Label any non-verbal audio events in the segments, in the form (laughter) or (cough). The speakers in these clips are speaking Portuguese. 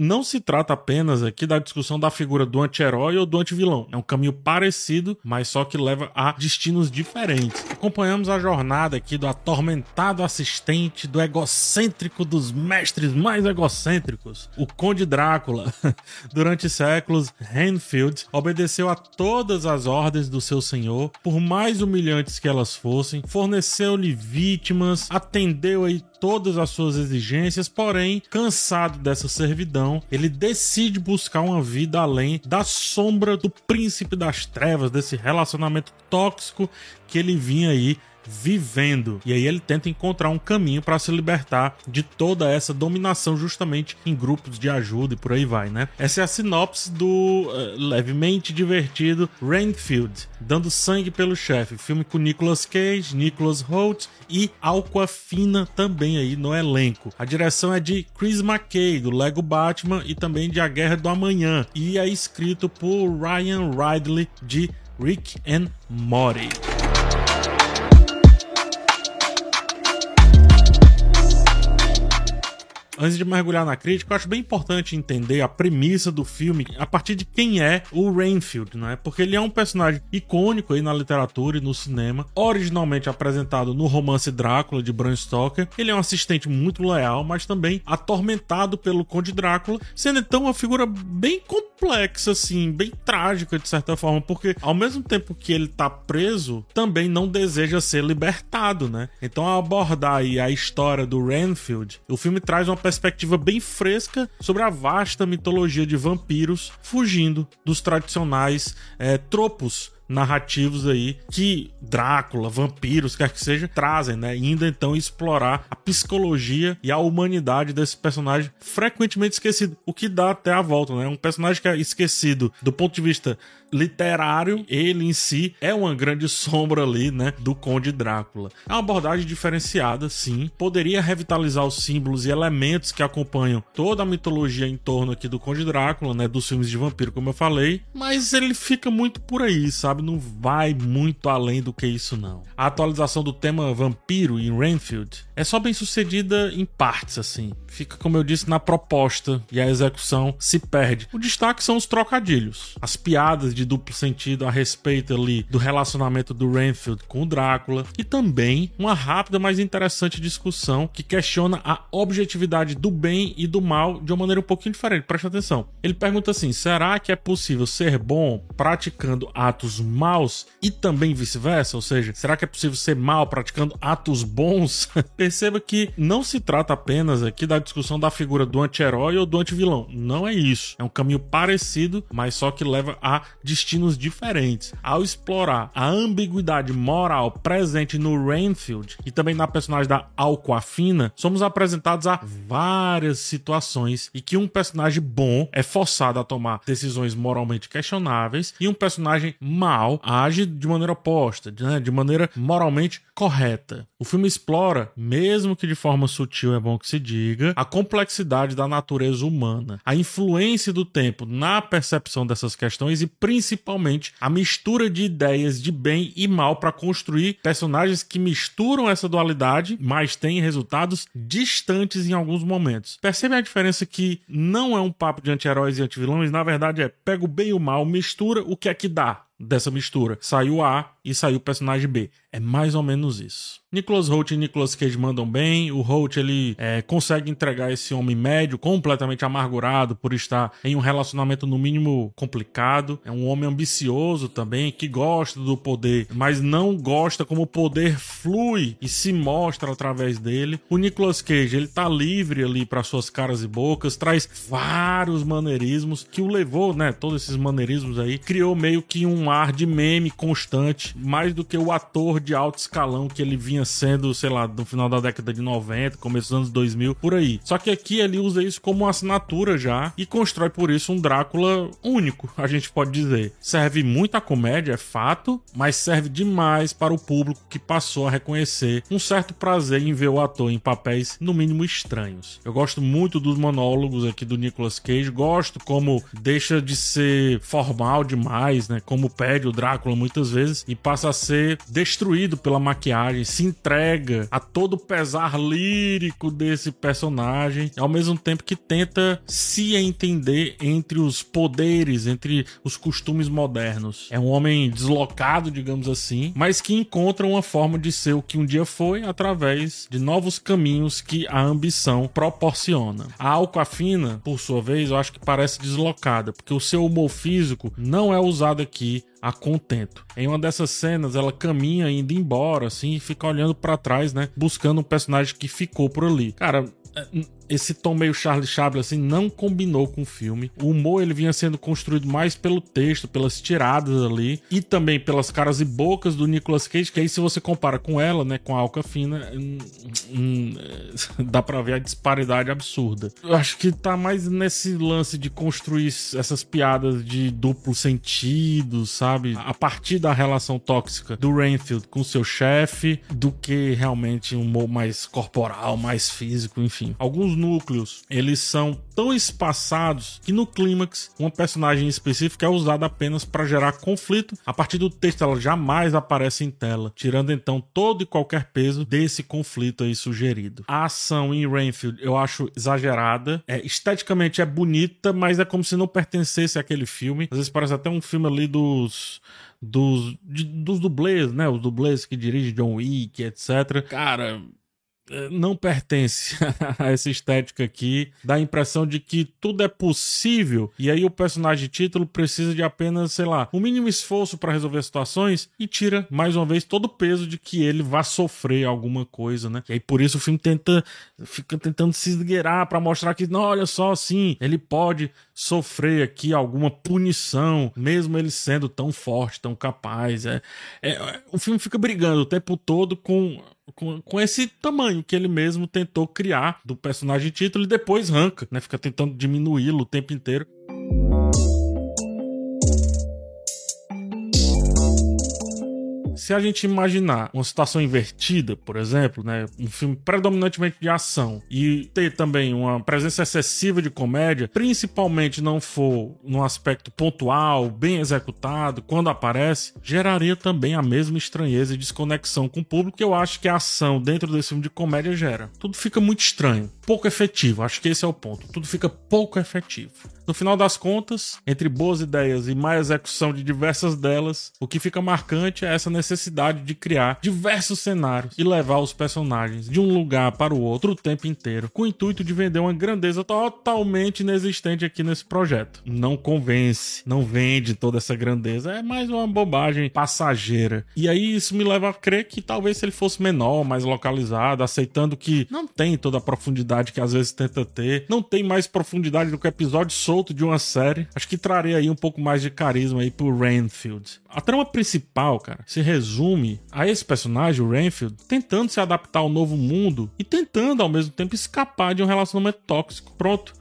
não se trata apenas aqui da discussão da figura do anti-herói ou do anti-vilão. É um caminho parecido, mas só que leva a destinos diferentes. Acompanhamos a jornada aqui do atormentado assistente, do egocêntrico dos mestres mais egocêntricos, o Conde Drácula. (laughs) Durante séculos, Renfield obedeceu a todas as ordens do seu senhor, por mais humilhantes que elas fossem, forneceu-lhe vítimas, atendeu aí todas as suas exigências, porém, cansado dessa servidão, ele decide buscar uma vida além da sombra do príncipe das trevas, desse relacionamento tóxico que ele vinha aí vivendo. E aí ele tenta encontrar um caminho para se libertar de toda essa dominação justamente em grupos de ajuda e por aí vai, né? Essa é a sinopse do uh, levemente divertido Rainfield, dando sangue pelo chefe. Filme com Nicolas Cage, Nicholas Holt e Alquafina também aí no elenco. A direção é de Chris McKay, do Lego Batman e também de A Guerra do Amanhã. E é escrito por Ryan Ridley de Rick and Morty. Antes de mergulhar na crítica, eu acho bem importante entender a premissa do filme a partir de quem é o Rainfield, né? Porque ele é um personagem icônico aí na literatura e no cinema, originalmente apresentado no romance Drácula de Bram Stoker. Ele é um assistente muito leal, mas também atormentado pelo Conde Drácula, sendo então uma figura bem complexa, assim, bem trágica de certa forma, porque ao mesmo tempo que ele tá preso, também não deseja ser libertado, né? Então, ao abordar aí a história do Rainfield, o filme traz uma perspectiva bem fresca sobre a vasta mitologia de vampiros, fugindo dos tradicionais é, tropos narrativos aí que Drácula, vampiros, quer que seja, trazem, né? Indo então explorar a psicologia e a humanidade desse personagem frequentemente esquecido, o que dá até a volta, né? Um personagem que é esquecido do ponto de vista literário, ele em si é uma grande sombra ali, né, do Conde Drácula. É uma abordagem diferenciada, sim. Poderia revitalizar os símbolos e elementos que acompanham toda a mitologia em torno aqui do Conde Drácula, né, dos filmes de vampiro, como eu falei, mas ele fica muito por aí, sabe? Não vai muito além do que isso não. A atualização do tema vampiro em Rainfield é só bem sucedida em partes, assim. Fica, como eu disse, na proposta e a execução se perde. O destaque são os trocadilhos, as piadas de duplo sentido a respeito ali do relacionamento do Renfield com o Drácula e também uma rápida, mas interessante discussão que questiona a objetividade do bem e do mal de uma maneira um pouquinho diferente. Preste atenção. Ele pergunta assim: será que é possível ser bom praticando atos maus e também vice-versa? Ou seja, será que é possível ser mal praticando atos bons? (laughs) Perceba que não se trata apenas aqui da discussão da figura do anti-herói ou do anti-vilão. Não é isso. É um caminho parecido, mas só que leva a destinos diferentes. Ao explorar a ambiguidade moral presente no Rainfield e também na personagem da Alquafina, somos apresentados a várias situações e que um personagem bom é forçado a tomar decisões moralmente questionáveis e um personagem mau age de maneira oposta, né? de maneira moralmente correta. O filme explora, mesmo que de forma sutil é bom que se diga, a complexidade da natureza humana, a influência do tempo na percepção dessas questões e principalmente principalmente a mistura de ideias de bem e mal para construir personagens que misturam essa dualidade, mas têm resultados distantes em alguns momentos. Percebe a diferença que não é um papo de anti-heróis e anti-vilões, na verdade é pega o bem e o mal, mistura o que é que dá dessa mistura. Saiu A e saiu o personagem B. É mais ou menos isso. Nicholas Holt e Nicholas Cage mandam bem. O Holt ele é, consegue entregar esse homem médio completamente amargurado por estar em um relacionamento no mínimo complicado. É um homem ambicioso também que gosta do poder, mas não gosta como o poder flui e se mostra através dele. O Nicholas Cage ele tá livre ali para suas caras e bocas, traz vários maneirismos que o levou, né? Todos esses maneirismos aí criou meio que um ar de meme constante, mais do que o ator de alto escalão que ele vinha sendo, sei lá, no final da década de 90, começo dos anos 2000, por aí. Só que aqui ele usa isso como uma assinatura já e constrói por isso um Drácula único, a gente pode dizer. Serve muito a comédia, é fato, mas serve demais para o público que passou a reconhecer um certo prazer em ver o ator em papéis no mínimo estranhos. Eu gosto muito dos monólogos aqui do Nicolas Cage, gosto como deixa de ser formal demais, né? Como pede o Drácula muitas vezes e passa a ser destruído pela maquiagem, se entrega a todo o pesar lírico desse personagem, ao mesmo tempo que tenta se entender entre os poderes, entre os costumes modernos. É um homem deslocado, digamos assim, mas que encontra uma forma de ser o que um dia foi através de novos caminhos que a ambição proporciona. A Alcoafina, por sua vez, eu acho que parece deslocada, porque o seu humor físico não é usado aqui a contento. Em uma dessas cenas, ela caminha indo embora, assim, e fica olhando para trás, né? Buscando um personagem que ficou por ali. Cara, é, esse tom meio Charlie Chaplin assim não combinou com o filme. O humor ele vinha sendo construído mais pelo texto, pelas tiradas ali e também pelas caras e bocas do Nicolas Cage, que aí se você compara com ela, né, com a Alca Fina, hum, hum, (laughs) dá para ver a disparidade absurda. Eu acho que tá mais nesse lance de construir essas piadas de duplo sentido, sabe? A partir da relação tóxica do Rainfield com seu chefe, do que realmente um humor mais corporal, mais físico, enfim. Alguns núcleos, eles são tão espaçados que no clímax, uma personagem específica é usada apenas para gerar conflito. A partir do texto, ela jamais aparece em tela, tirando então todo e qualquer peso desse conflito aí sugerido. A ação em Rainfield eu acho exagerada, é, esteticamente é bonita, mas é como se não pertencesse àquele filme. Às vezes parece até um filme ali dos dos, de, dos dublês, né? Os dublês que dirigem John Wick, etc. Cara, não pertence (laughs) a essa estética aqui. Dá a impressão de que tudo é possível e aí o personagem título precisa de apenas, sei lá, um mínimo esforço para resolver situações e tira mais uma vez todo o peso de que ele vá sofrer alguma coisa, né? E aí por isso o filme tenta fica tentando se esgueirar para mostrar que não, olha só, sim, ele pode sofrer aqui alguma punição, mesmo ele sendo tão forte, tão capaz. É, é o filme fica brigando o tempo todo com com, com esse tamanho que ele mesmo tentou criar do personagem título e depois arranca, né? Fica tentando diminuí-lo o tempo inteiro. Se a gente imaginar uma situação invertida, por exemplo, né, um filme predominantemente de ação e ter também uma presença excessiva de comédia, principalmente não for num aspecto pontual, bem executado, quando aparece, geraria também a mesma estranheza e desconexão com o público que eu acho que a ação dentro desse filme de comédia gera. Tudo fica muito estranho, pouco efetivo. Acho que esse é o ponto. Tudo fica pouco efetivo. No final das contas, entre boas ideias e má execução de diversas delas, o que fica marcante é essa necessidade de criar diversos cenários e levar os personagens de um lugar para o outro o tempo inteiro, com o intuito de vender uma grandeza totalmente inexistente aqui nesse projeto. Não convence, não vende toda essa grandeza, é mais uma bobagem passageira. E aí isso me leva a crer que talvez se ele fosse menor, mais localizado, aceitando que não tem toda a profundidade que às vezes tenta ter, não tem mais profundidade do que episódio solto de uma série, acho que traria aí um pouco mais de carisma aí pro Rainfield. A trama principal, cara, se resume a esse personagem, o Rainfield, tentando se adaptar ao novo mundo e tentando ao mesmo tempo escapar de um relacionamento tóxico. Pronto.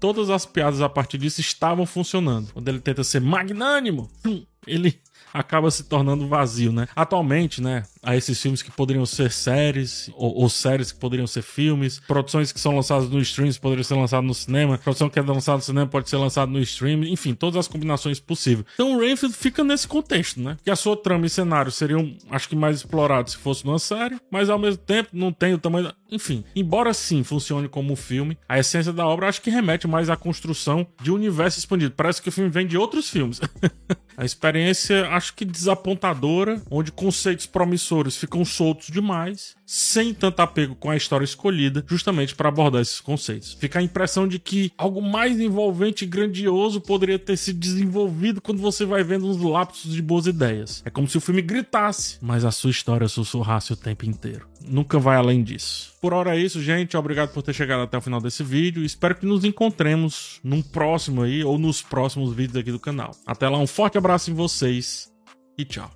Todas as piadas a partir disso estavam funcionando. Quando ele tenta ser magnânimo, (laughs) ele acaba se tornando vazio, né? Atualmente, né, a esses filmes que poderiam ser séries, ou, ou, séries que poderiam ser filmes, produções que são lançadas no stream poderiam ser lançadas no cinema, produção que é lançada no cinema pode ser lançada no stream, enfim, todas as combinações possíveis. Então o Rainfield fica nesse contexto, né? Que a sua trama e cenário seriam, acho que mais explorados se fosse numa série, mas ao mesmo tempo não tem o tamanho da... Enfim, embora sim funcione como um filme, a essência da obra acho que remete mais à construção de um universo expandido. Parece que o filme vem de outros filmes. (laughs) a experiência, acho que desapontadora, onde conceitos promissores ficam soltos demais, sem tanto apego com a história escolhida, justamente para abordar esses conceitos. Fica a impressão de que algo mais envolvente e grandioso poderia ter sido desenvolvido quando você vai vendo uns lapsos de boas ideias. É como se o filme gritasse, mas a sua história sussurrasse o tempo inteiro. Nunca vai além disso. Por hora é isso, gente. Obrigado por ter chegado até o final desse vídeo. Espero que nos encontremos num próximo aí ou nos próximos vídeos aqui do canal. Até lá, um forte abraço em vocês e tchau.